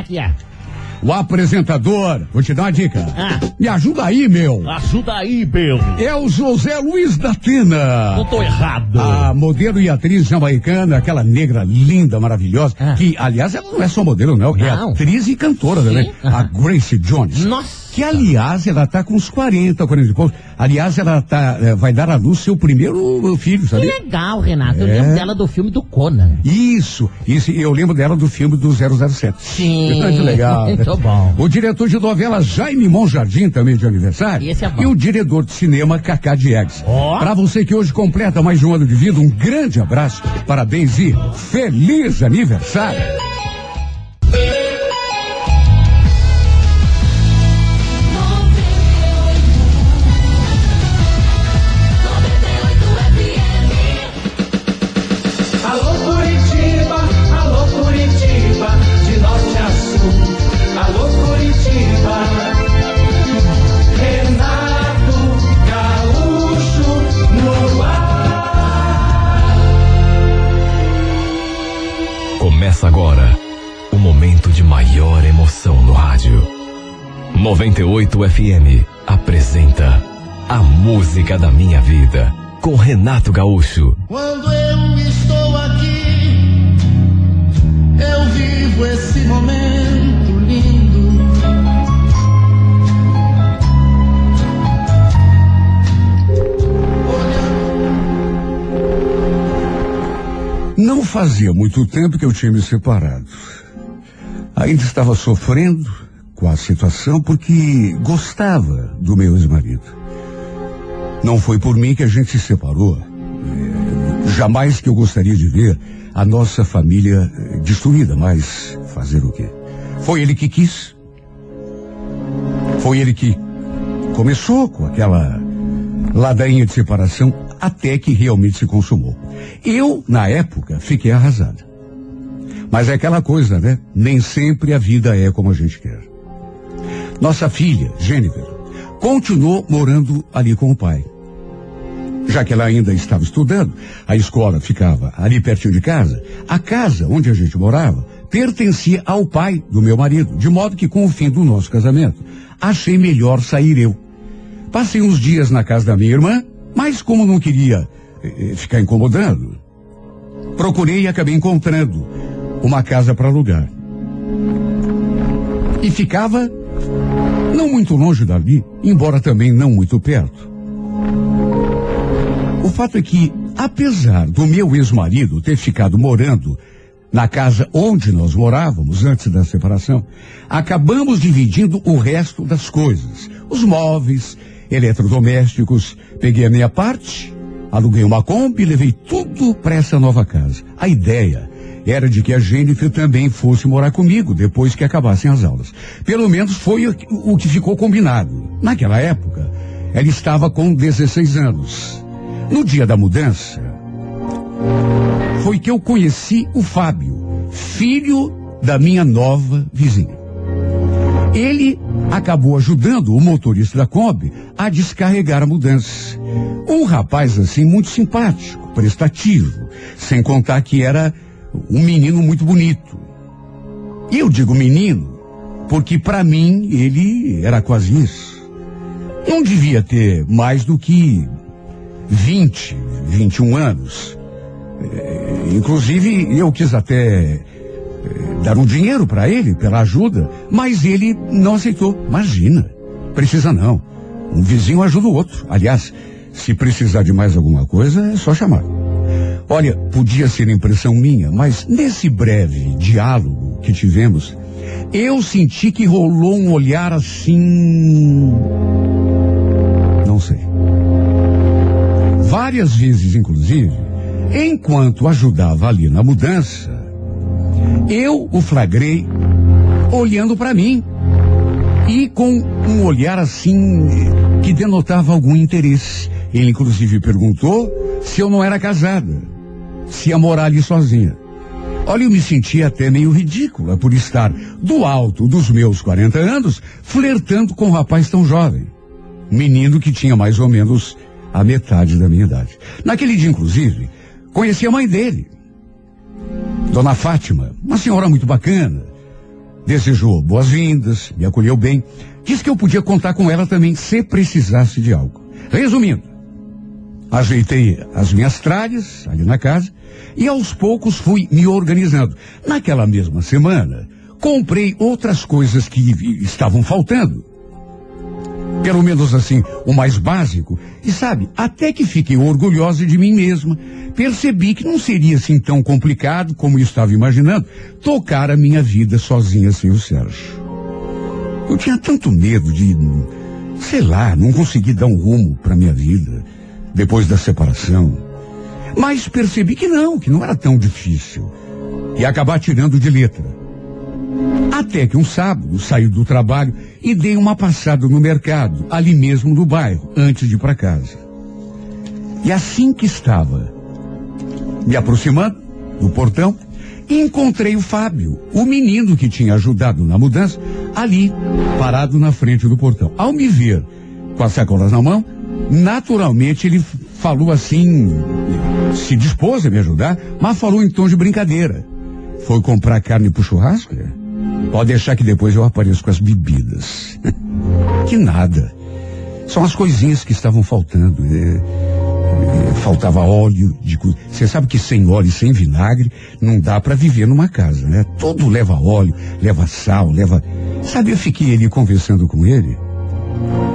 Speaker 1: O apresentador, vou te dar uma dica.
Speaker 2: Ah.
Speaker 1: Me ajuda aí, meu.
Speaker 2: Ajuda aí, Bel.
Speaker 1: É o José Luiz da Atena.
Speaker 2: Não tô errado.
Speaker 1: A modelo e atriz jamaicana, aquela negra linda, maravilhosa,
Speaker 2: Ah.
Speaker 1: que, aliás, ela não é só modelo, não, é
Speaker 2: Não.
Speaker 1: atriz e cantora também. A Grace Jones.
Speaker 2: Nossa.
Speaker 1: Que, aliás, ela tá com uns 40, 40 e poucos. Aliás, ela tá, eh, vai dar à luz seu primeiro filho,
Speaker 2: Que
Speaker 1: sabe?
Speaker 2: legal, Renato. Eu
Speaker 1: É.
Speaker 2: lembro dela do filme do Conan.
Speaker 1: Isso, isso, eu lembro dela do filme do 007.
Speaker 2: Sim.
Speaker 1: Muito legal.
Speaker 2: Muito bom.
Speaker 1: O diretor de novela Jaime Monjardim, também de aniversário.
Speaker 2: Esse é bom.
Speaker 1: E o diretor de cinema Cacá Diegues.
Speaker 2: Ó.
Speaker 1: Pra você que hoje completa mais de um ano de vida, um grande abraço, parabéns e feliz aniversário.
Speaker 4: 98 FM apresenta A Música da Minha Vida com Renato Gaúcho.
Speaker 5: Quando eu estou aqui, eu vivo esse momento lindo.
Speaker 1: Não fazia muito tempo que eu tinha me separado. Ainda estava sofrendo com a situação porque gostava do meu ex-marido. Não foi por mim que a gente se separou. É, jamais que eu gostaria de ver a nossa família eh, destruída, mas fazer o quê? Foi ele que quis. Foi ele que começou com aquela ladainha de separação até que realmente se consumou. Eu, na época, fiquei arrasada. Mas é aquela coisa, né? Nem sempre a vida é como a gente quer. Nossa filha, Jennifer, continuou morando ali com o pai. Já que ela ainda estava estudando, a escola ficava ali pertinho de casa. A casa onde a gente morava pertencia ao pai do meu marido, de modo que com o fim do nosso casamento, achei melhor sair eu. Passei uns dias na casa da minha irmã, mas como não queria eh, eh, ficar incomodando, procurei e acabei encontrando uma casa para alugar. E ficava não muito longe dali, embora também não muito perto. O fato é que, apesar do meu ex-marido ter ficado morando na casa onde nós morávamos antes da separação, acabamos dividindo o resto das coisas. Os móveis, eletrodomésticos, peguei a minha parte, aluguei uma Kombi e levei tudo para essa nova casa. A ideia era de que a Jennifer também fosse morar comigo depois que acabassem as aulas. Pelo menos foi o que- ficou combinado. Naquela época, ela estava com 16 anos. No dia da mudança, foi que eu conheci o Fábio, filho da minha nova vizinha. Ele acabou ajudando o motorista da Kombi a descarregar a mudança. Um rapaz assim muito simpático, prestativo, sem contar que era um menino muito bonito. E eu digo menino porque para mim ele era quase isso. Não devia ter mais do que 20, 21 anos. É, inclusive, eu quis até é, dar um dinheiro para ele pela ajuda, mas ele não aceitou. Imagina, precisa não. Um vizinho ajuda o outro. Aliás, se precisar de mais alguma coisa, é só chamar. Olha, podia ser impressão minha, mas nesse breve diálogo que tivemos, eu senti que rolou um olhar assim. Não sei. Várias vezes, inclusive, enquanto ajudava ali na mudança, eu o flagrei olhando para mim e com um olhar assim que denotava algum interesse. Ele inclusive perguntou se eu não era casada, se ia morar ali sozinha. Olha, eu me senti até meio ridícula por estar do alto dos meus 40 anos flertando com um rapaz tão jovem. Menino que tinha mais ou menos a metade da minha idade. Naquele dia, inclusive, conheci a mãe dele, Dona Fátima, uma senhora muito bacana. Desejou boas-vindas, me acolheu bem. Disse que eu podia contar com ela também se precisasse de algo. Resumindo, ajeitei as minhas tralhas ali na casa e aos poucos fui me organizando. Naquela mesma semana, comprei outras coisas que estavam faltando. Pelo menos assim, o mais básico. E sabe, até que fiquei orgulhosa de mim mesma. Percebi que não seria assim tão complicado como eu estava imaginando tocar a minha vida sozinha sem o Sérgio. Eu tinha tanto medo de, sei lá, não conseguir dar um rumo para minha vida depois da separação. Mas percebi que não, que não era tão difícil. E acabar tirando de letra. Até que um sábado saí do trabalho e dei uma passada no mercado, ali mesmo no bairro, antes de ir para casa. E assim que estava me aproximando do portão, encontrei o Fábio, o menino que tinha ajudado na mudança, ali, parado na frente do portão. Ao me ver com as sacolas na mão, naturalmente ele falou assim, se dispôs a me ajudar, mas falou em tom de brincadeira. Foi comprar carne pro churrasco? Pode deixar que depois eu apareço com as bebidas. que nada. São as coisinhas que estavam faltando. É, é, faltava óleo Você sabe que sem óleo e sem vinagre não dá para viver numa casa, né? Tudo leva óleo, leva sal, leva. Sabe, eu fiquei ali conversando com ele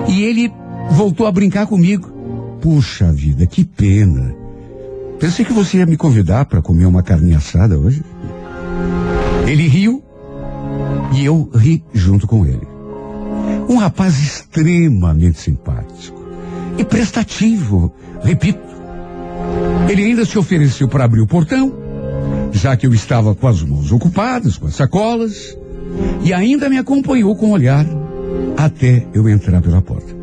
Speaker 1: e ele voltou a brincar comigo. Puxa vida, que pena. Pensei que você ia me convidar para comer uma carne assada hoje. Ele riu e eu ri junto com ele. Um rapaz extremamente simpático e prestativo, repito. Ele ainda se ofereceu para abrir o portão, já que eu estava com as mãos ocupadas, com as sacolas, e ainda me acompanhou com o olhar até eu entrar pela porta.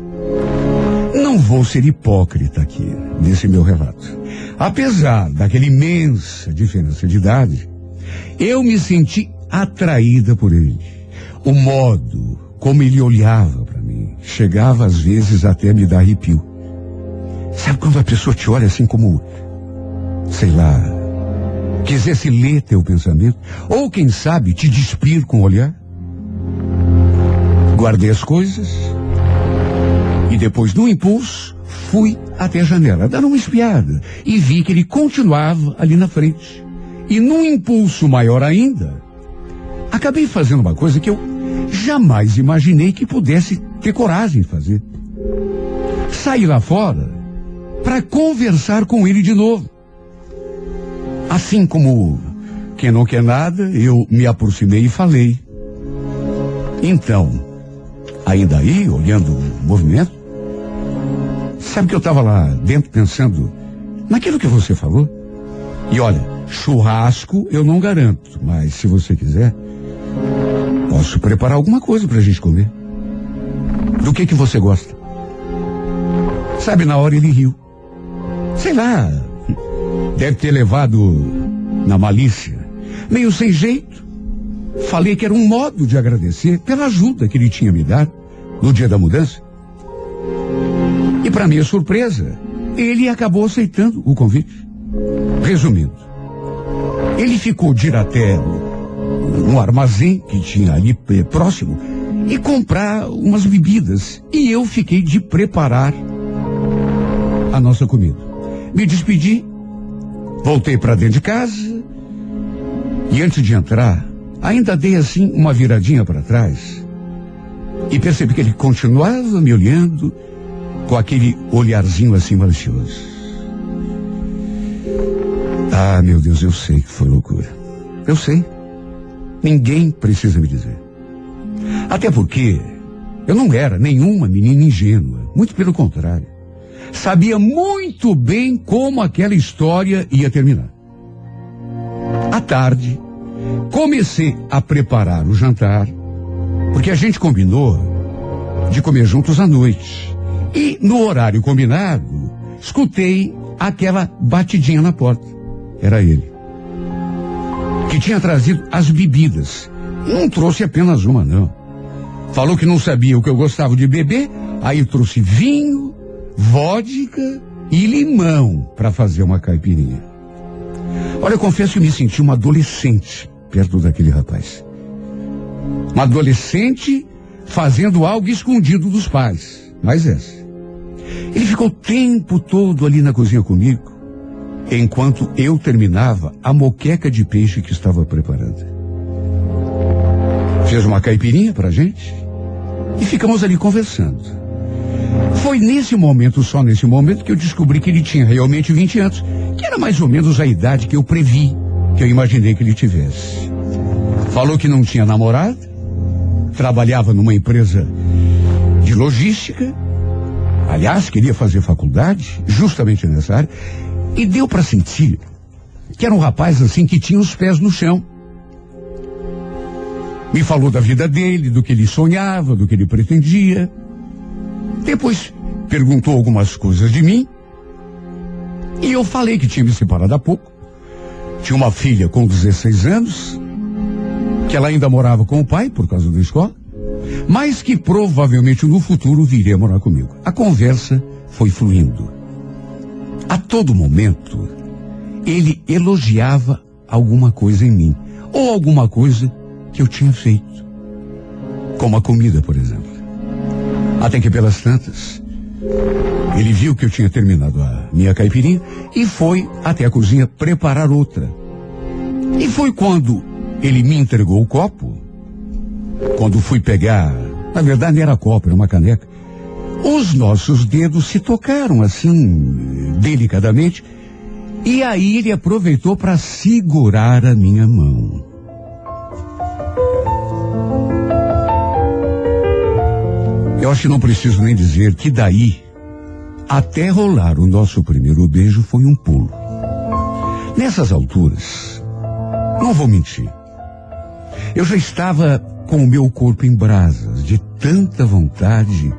Speaker 1: Não vou ser hipócrita aqui nesse meu relato. Apesar daquela imensa diferença de idade, eu me senti atraída por ele. O modo como ele olhava para mim chegava às vezes até me dar arrepio. Sabe quando a pessoa te olha assim como, sei lá, quisesse ler teu pensamento? Ou quem sabe te despir com o olhar? Guardei as coisas e depois, no impulso, fui até a janela, dar uma espiada e vi que ele continuava ali na frente. E num impulso maior ainda, acabei fazendo uma coisa que eu jamais imaginei que pudesse ter coragem de fazer. Saí lá fora para conversar com ele de novo. Assim como quem não quer nada, eu me aproximei e falei. Então, ainda aí, olhando o movimento, sabe que eu estava lá dentro pensando naquilo que você falou? E olha, churrasco eu não garanto, mas se você quiser, Posso preparar alguma coisa pra gente comer. Do que que você gosta? Sabe, na hora ele riu. Sei lá, deve ter levado na malícia. Meio sem jeito. Falei que era um modo de agradecer pela ajuda que ele tinha me dado no dia da mudança. E para minha surpresa, ele acabou aceitando o convite. Resumindo, ele ficou de ir até um armazém que tinha ali próximo e comprar umas bebidas. E eu fiquei de preparar a nossa comida. Me despedi, voltei para dentro de casa e antes de entrar, ainda dei assim uma viradinha para trás e percebi que ele continuava me olhando com aquele olharzinho assim malicioso. Ah, meu Deus, eu sei que foi loucura. Eu sei. Ninguém precisa me dizer. Até porque eu não era nenhuma menina ingênua, muito pelo contrário. Sabia muito bem como aquela história ia terminar. À tarde, comecei a preparar o jantar, porque a gente combinou de comer juntos à noite. E no horário combinado, escutei aquela batidinha na porta. Era ele que tinha trazido as bebidas. Não trouxe apenas uma, não. Falou que não sabia o que eu gostava de beber, aí trouxe vinho, vodka e limão para fazer uma caipirinha. Olha, eu confesso que me senti uma adolescente perto daquele rapaz. Uma adolescente fazendo algo escondido dos pais. Mas essa. Ele ficou o tempo todo ali na cozinha comigo, enquanto eu terminava a moqueca de peixe que estava preparando. Fez uma caipirinha pra gente e ficamos ali conversando. Foi nesse momento, só nesse momento, que eu descobri que ele tinha realmente 20 anos, que era mais ou menos a idade que eu previ, que eu imaginei que ele tivesse. Falou que não tinha namorado, trabalhava numa empresa de logística, aliás, queria fazer faculdade, justamente nessa área, e deu para sentir que era um rapaz assim que tinha os pés no chão. Me falou da vida dele, do que ele sonhava, do que ele pretendia. Depois perguntou algumas coisas de mim. E eu falei que tinha me separado há pouco. Tinha uma filha com 16 anos, que ela ainda morava com o pai por causa da escola, mas que provavelmente no futuro viria morar comigo. A conversa foi fluindo. A todo momento, ele elogiava alguma coisa em mim, ou alguma coisa que eu tinha feito. Como a comida, por exemplo. Até que pelas tantas, ele viu que eu tinha terminado a minha caipirinha e foi até a cozinha preparar outra. E foi quando ele me entregou o copo, quando fui pegar, na verdade era copo, era uma caneca. Os nossos dedos se tocaram assim, delicadamente, e aí ele aproveitou para segurar a minha mão. Eu acho que não preciso nem dizer que daí, até rolar o nosso primeiro beijo, foi um pulo. Nessas alturas, não vou mentir, eu já estava com o meu corpo em brasas, de tanta vontade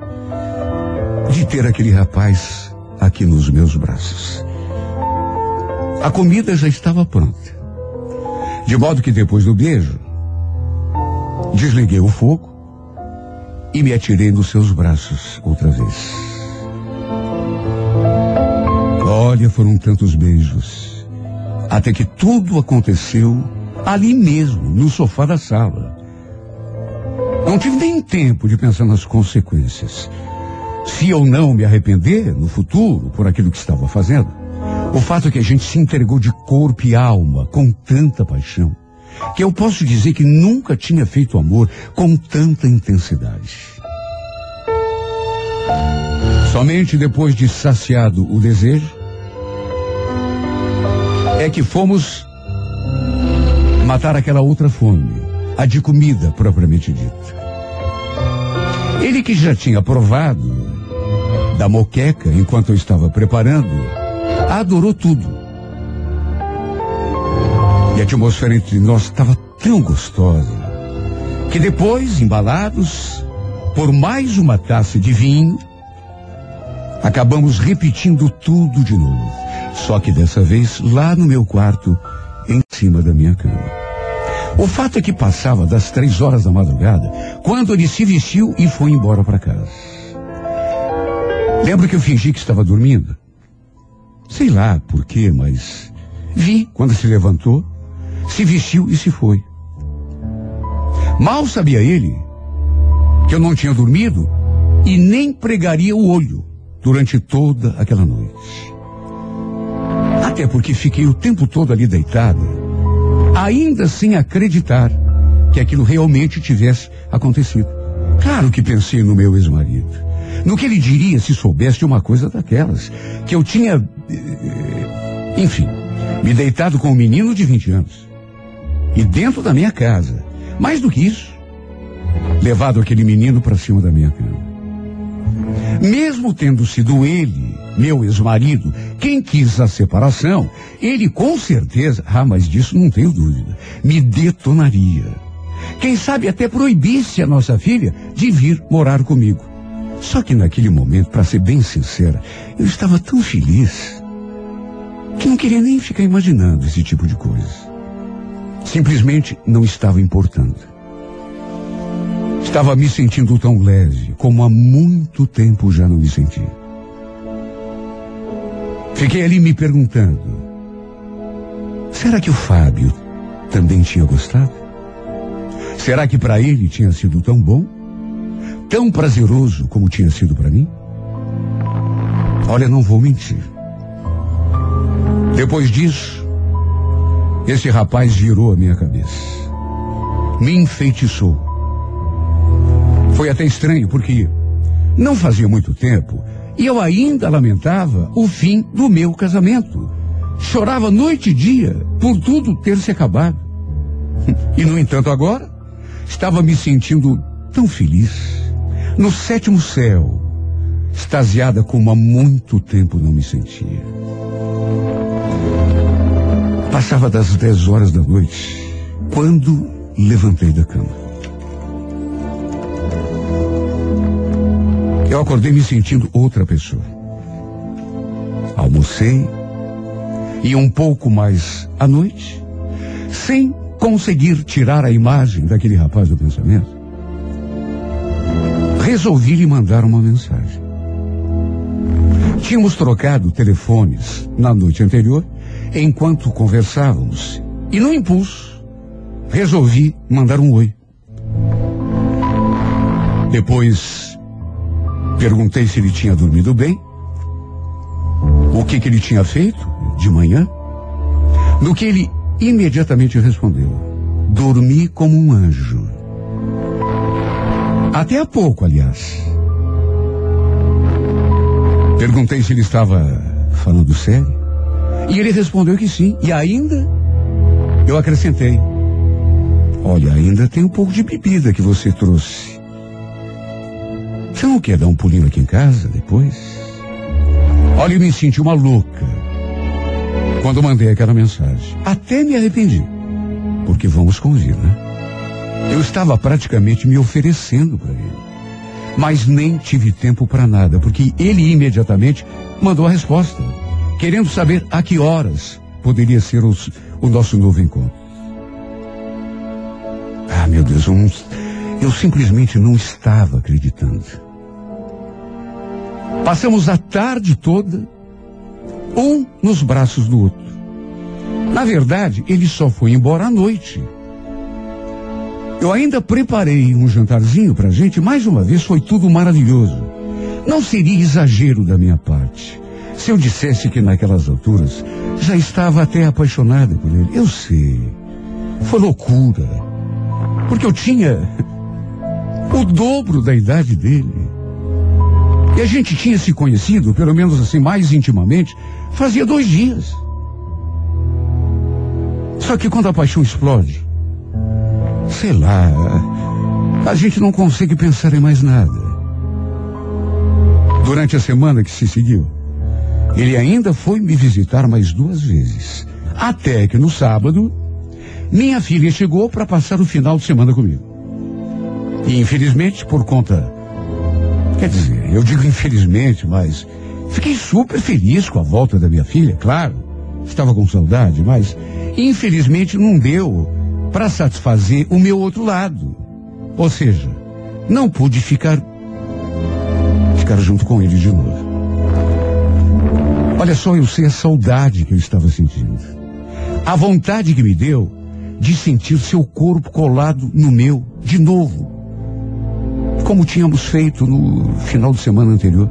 Speaker 1: de ter aquele rapaz aqui nos meus braços. A comida já estava pronta. De modo que depois do beijo, desliguei o fogo e me atirei nos seus braços outra vez. Olha, foram tantos beijos, até que tudo aconteceu ali mesmo, no sofá da sala. Não tive nem tempo de pensar nas consequências. Se eu não me arrepender no futuro por aquilo que estava fazendo, o fato é que a gente se entregou de corpo e alma com tanta paixão que eu posso dizer que nunca tinha feito amor com tanta intensidade. Somente depois de saciado o desejo, é que fomos matar aquela outra fome, a de comida propriamente dita. Ele que já tinha provado da moqueca enquanto eu estava preparando, adorou tudo e a atmosfera entre nós estava tão gostosa que depois, embalados por mais uma taça de vinho, acabamos repetindo tudo de novo. Só que dessa vez lá no meu quarto, em cima da minha cama. O fato é que passava das três horas da madrugada quando ele se vestiu e foi embora para casa. Lembro que eu fingi que estava dormindo. Sei lá por quê, mas vi quando se levantou se vestiu e se foi. Mal sabia ele que eu não tinha dormido e nem pregaria o olho durante toda aquela noite. Até porque fiquei o tempo todo ali deitado, ainda sem acreditar que aquilo realmente tivesse acontecido. Claro que pensei no meu ex-marido. No que ele diria se soubesse de uma coisa daquelas. Que eu tinha. Eh, enfim, me deitado com um menino de 20 anos e dentro da minha casa. Mais do que isso, levado aquele menino para cima da minha cama. Mesmo tendo sido ele, meu ex-marido, quem quis a separação, ele com certeza, ah, mas disso não tenho dúvida, me detonaria. Quem sabe até proibisse a nossa filha de vir morar comigo. Só que naquele momento, para ser bem sincera, eu estava tão feliz que não queria nem ficar imaginando esse tipo de coisa. Simplesmente não estava importando. Estava me sentindo tão leve como há muito tempo já não me sentia. Fiquei ali me perguntando: será que o Fábio também tinha gostado? Será que para ele tinha sido tão bom? Tão prazeroso como tinha sido para mim? Olha, não vou mentir. Depois disso, esse rapaz virou a minha cabeça. Me enfeitiçou. Foi até estranho, porque não fazia muito tempo e eu ainda lamentava o fim do meu casamento. Chorava noite e dia por tudo ter se acabado. E, no entanto, agora estava me sentindo tão feliz, no sétimo céu, extasiada como há muito tempo não me sentia. Passava das dez horas da noite, quando levantei da cama. Eu acordei me sentindo outra pessoa. Almocei e um pouco mais à noite, sem conseguir tirar a imagem daquele rapaz do pensamento, resolvi lhe mandar uma mensagem. Tínhamos trocado telefones na noite anterior, enquanto conversávamos, e no impulso, resolvi mandar um oi. Depois, perguntei se ele tinha dormido bem, o que, que ele tinha feito de manhã, no que ele imediatamente respondeu: Dormi como um anjo. Até há pouco, aliás. Perguntei se ele estava falando sério. E ele respondeu que sim. E ainda eu acrescentei: Olha, ainda tem um pouco de bebida que você trouxe. Você não quer dar um pulinho aqui em casa depois? Olha, eu me senti uma louca quando mandei aquela mensagem. Até me arrependi. Porque vamos convir, né? Eu estava praticamente me oferecendo para ele. Mas nem tive tempo para nada, porque ele imediatamente mandou a resposta, querendo saber a que horas poderia ser os, o nosso novo encontro. Ah, meu Deus, eu, não, eu simplesmente não estava acreditando. Passamos a tarde toda, um nos braços do outro. Na verdade, ele só foi embora à noite. Eu ainda preparei um jantarzinho pra gente, mais uma vez foi tudo maravilhoso. Não seria exagero da minha parte se eu dissesse que naquelas alturas já estava até apaixonada por ele. Eu sei. Foi loucura. Porque eu tinha o dobro da idade dele. E a gente tinha se conhecido, pelo menos assim, mais intimamente, fazia dois dias. Só que quando a paixão explode, sei lá, a gente não consegue pensar em mais nada. Durante a semana que se seguiu, ele ainda foi me visitar mais duas vezes. Até que no sábado, minha filha chegou para passar o final de semana comigo. E infelizmente, por conta. Quer dizer, eu digo infelizmente, mas fiquei super feliz com a volta da minha filha, claro. Estava com saudade, mas infelizmente não deu para satisfazer o meu outro lado. Ou seja, não pude ficar ficar junto com ele de novo. Olha só, eu sei a saudade que eu estava sentindo. A vontade que me deu de sentir seu corpo colado no meu de novo. Como tínhamos feito no final de semana anterior.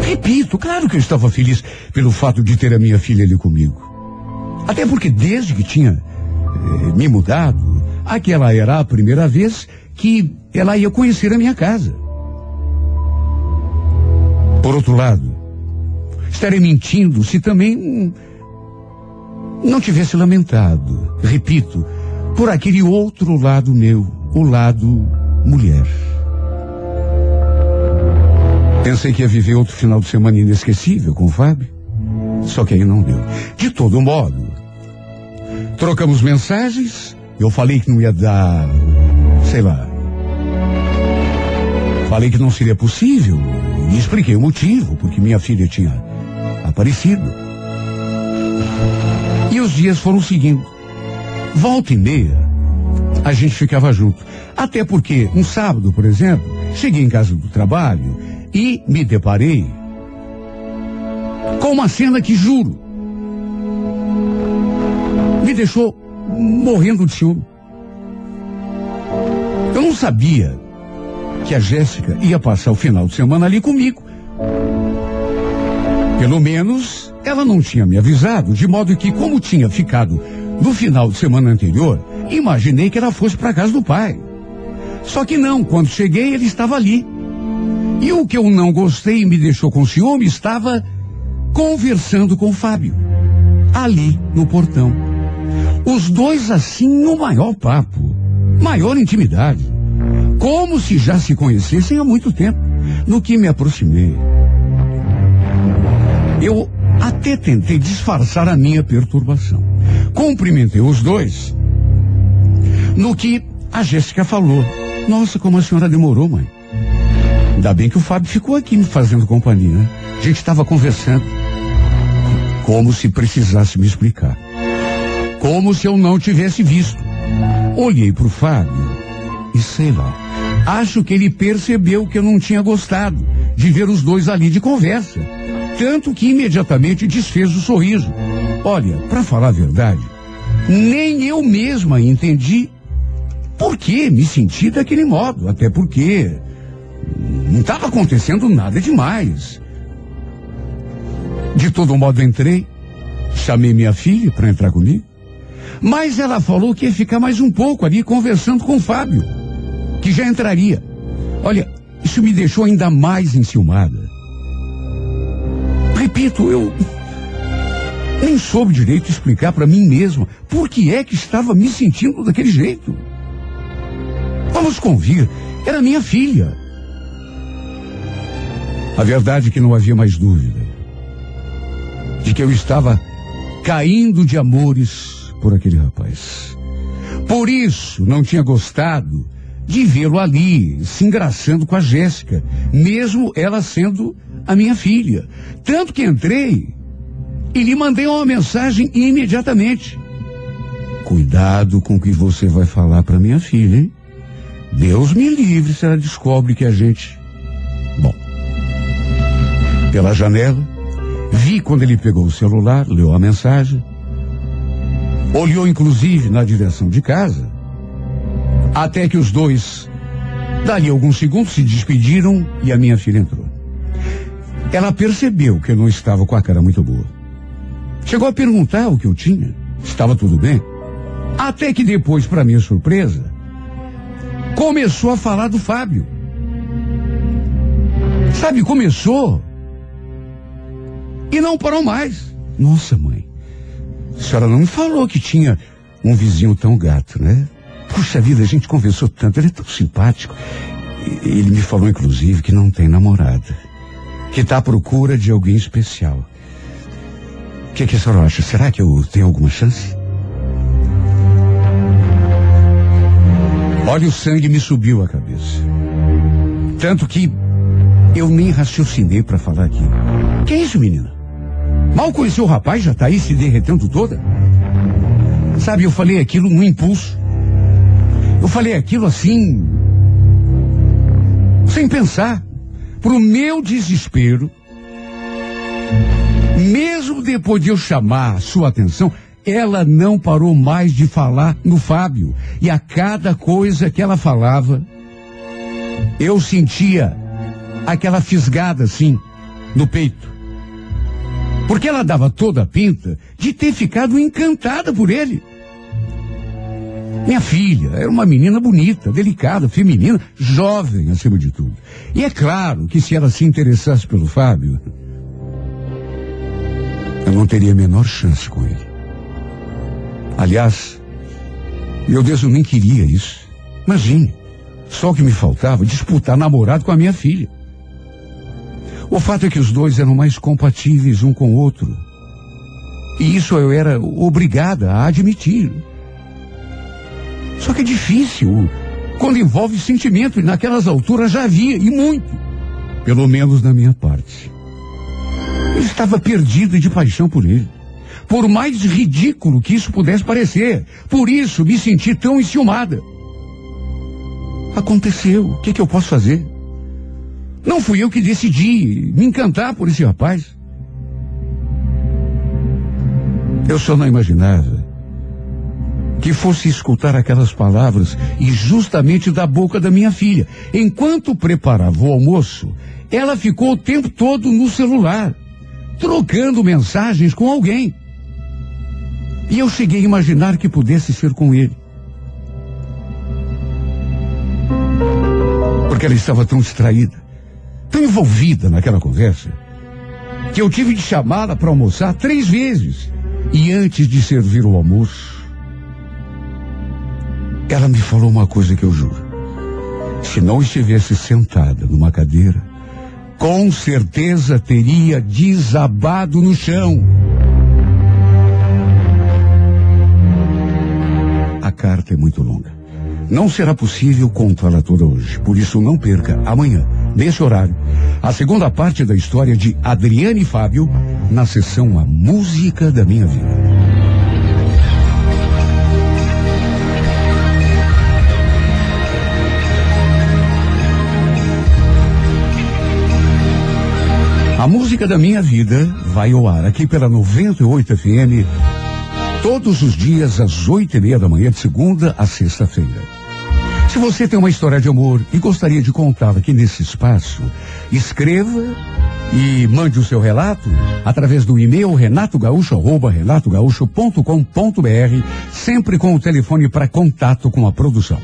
Speaker 1: Repito, claro que eu estava feliz pelo fato de ter a minha filha ali comigo. Até porque desde que tinha eh, me mudado, aquela era a primeira vez que ela ia conhecer a minha casa. Por outro lado, estarei mentindo se também não tivesse lamentado, repito, por aquele outro lado meu, o lado mulher. Pensei que ia viver outro final de semana inesquecível com o Fábio. Só que aí não deu. De todo modo, trocamos mensagens. Eu falei que não ia dar, sei lá. Falei que não seria possível. E expliquei o motivo, porque minha filha tinha aparecido. E os dias foram seguindo. Volta e meia, a gente ficava junto. Até porque, um sábado, por exemplo, cheguei em casa do trabalho e me deparei com uma cena que juro me deixou morrendo de ciúme. Eu não sabia que a Jéssica ia passar o final de semana ali comigo. Pelo menos ela não tinha me avisado, de modo que, como tinha ficado no final de semana anterior, imaginei que ela fosse para casa do pai. Só que não, quando cheguei, ele estava ali. E o que eu não gostei e me deixou com ciúme estava conversando com o Fábio, ali no portão. Os dois assim no maior papo, maior intimidade, como se já se conhecessem há muito tempo. No que me aproximei, eu até tentei disfarçar a minha perturbação. Cumprimentei os dois. No que a Jéssica falou: Nossa, como a senhora demorou, mãe. Ainda bem que o Fábio ficou aqui me fazendo companhia, né? A gente estava conversando. Como se precisasse me explicar. Como se eu não tivesse visto. Olhei para o Fábio e sei lá. Acho que ele percebeu que eu não tinha gostado de ver os dois ali de conversa. Tanto que imediatamente desfez o sorriso. Olha, para falar a verdade, nem eu mesma entendi por que me senti daquele modo. Até porque não estava acontecendo nada demais. De todo modo entrei, chamei minha filha para entrar comigo, mas ela falou que ia ficar mais um pouco ali conversando com o Fábio, que já entraria. Olha, isso me deixou ainda mais enciumada. Repito, eu nem soube direito explicar para mim mesma por que é que estava me sentindo daquele jeito. Vamos convir, era minha filha. A verdade é que não havia mais dúvida de que eu estava caindo de amores por aquele rapaz. Por isso não tinha gostado de vê-lo ali, se engraçando com a Jéssica, mesmo ela sendo a minha filha. Tanto que entrei e lhe mandei uma mensagem imediatamente. Cuidado com o que você vai falar para minha filha, hein? Deus me livre se ela descobre que a gente. Pela janela, vi quando ele pegou o celular, leu a mensagem, olhou inclusive na direção de casa, até que os dois, dali alguns segundos, se despediram e a minha filha entrou. Ela percebeu que eu não estava com a cara muito boa. Chegou a perguntar o que eu tinha. Estava tudo bem? Até que depois, para minha surpresa, começou a falar do Fábio. Sabe, começou. E não parou mais. Nossa, mãe. A senhora não me falou que tinha um vizinho tão gato, né? Puxa vida, a gente conversou tanto, ele é tão simpático. Ele me falou, inclusive, que não tem namorada que está à procura de alguém especial. O que, que a senhora acha? Será que eu tenho alguma chance? Olha, o sangue me subiu à cabeça. Tanto que eu nem raciocinei para falar aquilo. Que é isso, menina? Mal conheceu o rapaz, já tá aí se derretendo toda? Sabe, eu falei aquilo num impulso. Eu falei aquilo assim. Sem pensar. Pro meu desespero, mesmo depois de eu chamar sua atenção, ela não parou mais de falar no Fábio. E a cada coisa que ela falava, eu sentia aquela fisgada assim no peito. Porque ela dava toda a pinta de ter ficado encantada por ele. Minha filha era uma menina bonita, delicada, feminina, jovem acima de tudo. E é claro que se ela se interessasse pelo Fábio, eu não teria a menor chance com ele. Aliás, meu Deus, eu nem queria isso. Imagine, só o que me faltava disputar namorado com a minha filha. O fato é que os dois eram mais compatíveis um com o outro. E isso eu era obrigada a admitir. Só que é difícil quando envolve sentimento, e naquelas alturas já havia, e muito. Pelo menos na minha parte. Eu estava perdido de paixão por ele. Por mais ridículo que isso pudesse parecer. Por isso me senti tão enciumada. Aconteceu. O que, que eu posso fazer? Não fui eu que decidi me encantar por esse rapaz. Eu só não imaginava que fosse escutar aquelas palavras e justamente da boca da minha filha. Enquanto preparava o almoço, ela ficou o tempo todo no celular, trocando mensagens com alguém. E eu cheguei a imaginar que pudesse ser com ele. Porque ela estava tão distraída, tão envolvida naquela conversa, que eu tive de chamá-la para almoçar três vezes. E antes de servir o almoço, ela me falou uma coisa que eu juro. Se não estivesse sentada numa cadeira, com certeza teria desabado no chão. A carta é muito longa. Não será possível contá-la toda hoje. Por isso, não perca amanhã, nesse horário, a segunda parte da história de Adriane Fábio na sessão A Música da Minha Vida. A música da minha vida vai ao ar aqui pela 98 FM todos os dias às oito e meia da manhã de segunda a sexta-feira. Se você tem uma história de amor e gostaria de contá-la aqui nesse espaço, escreva e mande o seu relato através do e-mail renatogaúcho.com.br, sempre com o telefone para contato com a produção.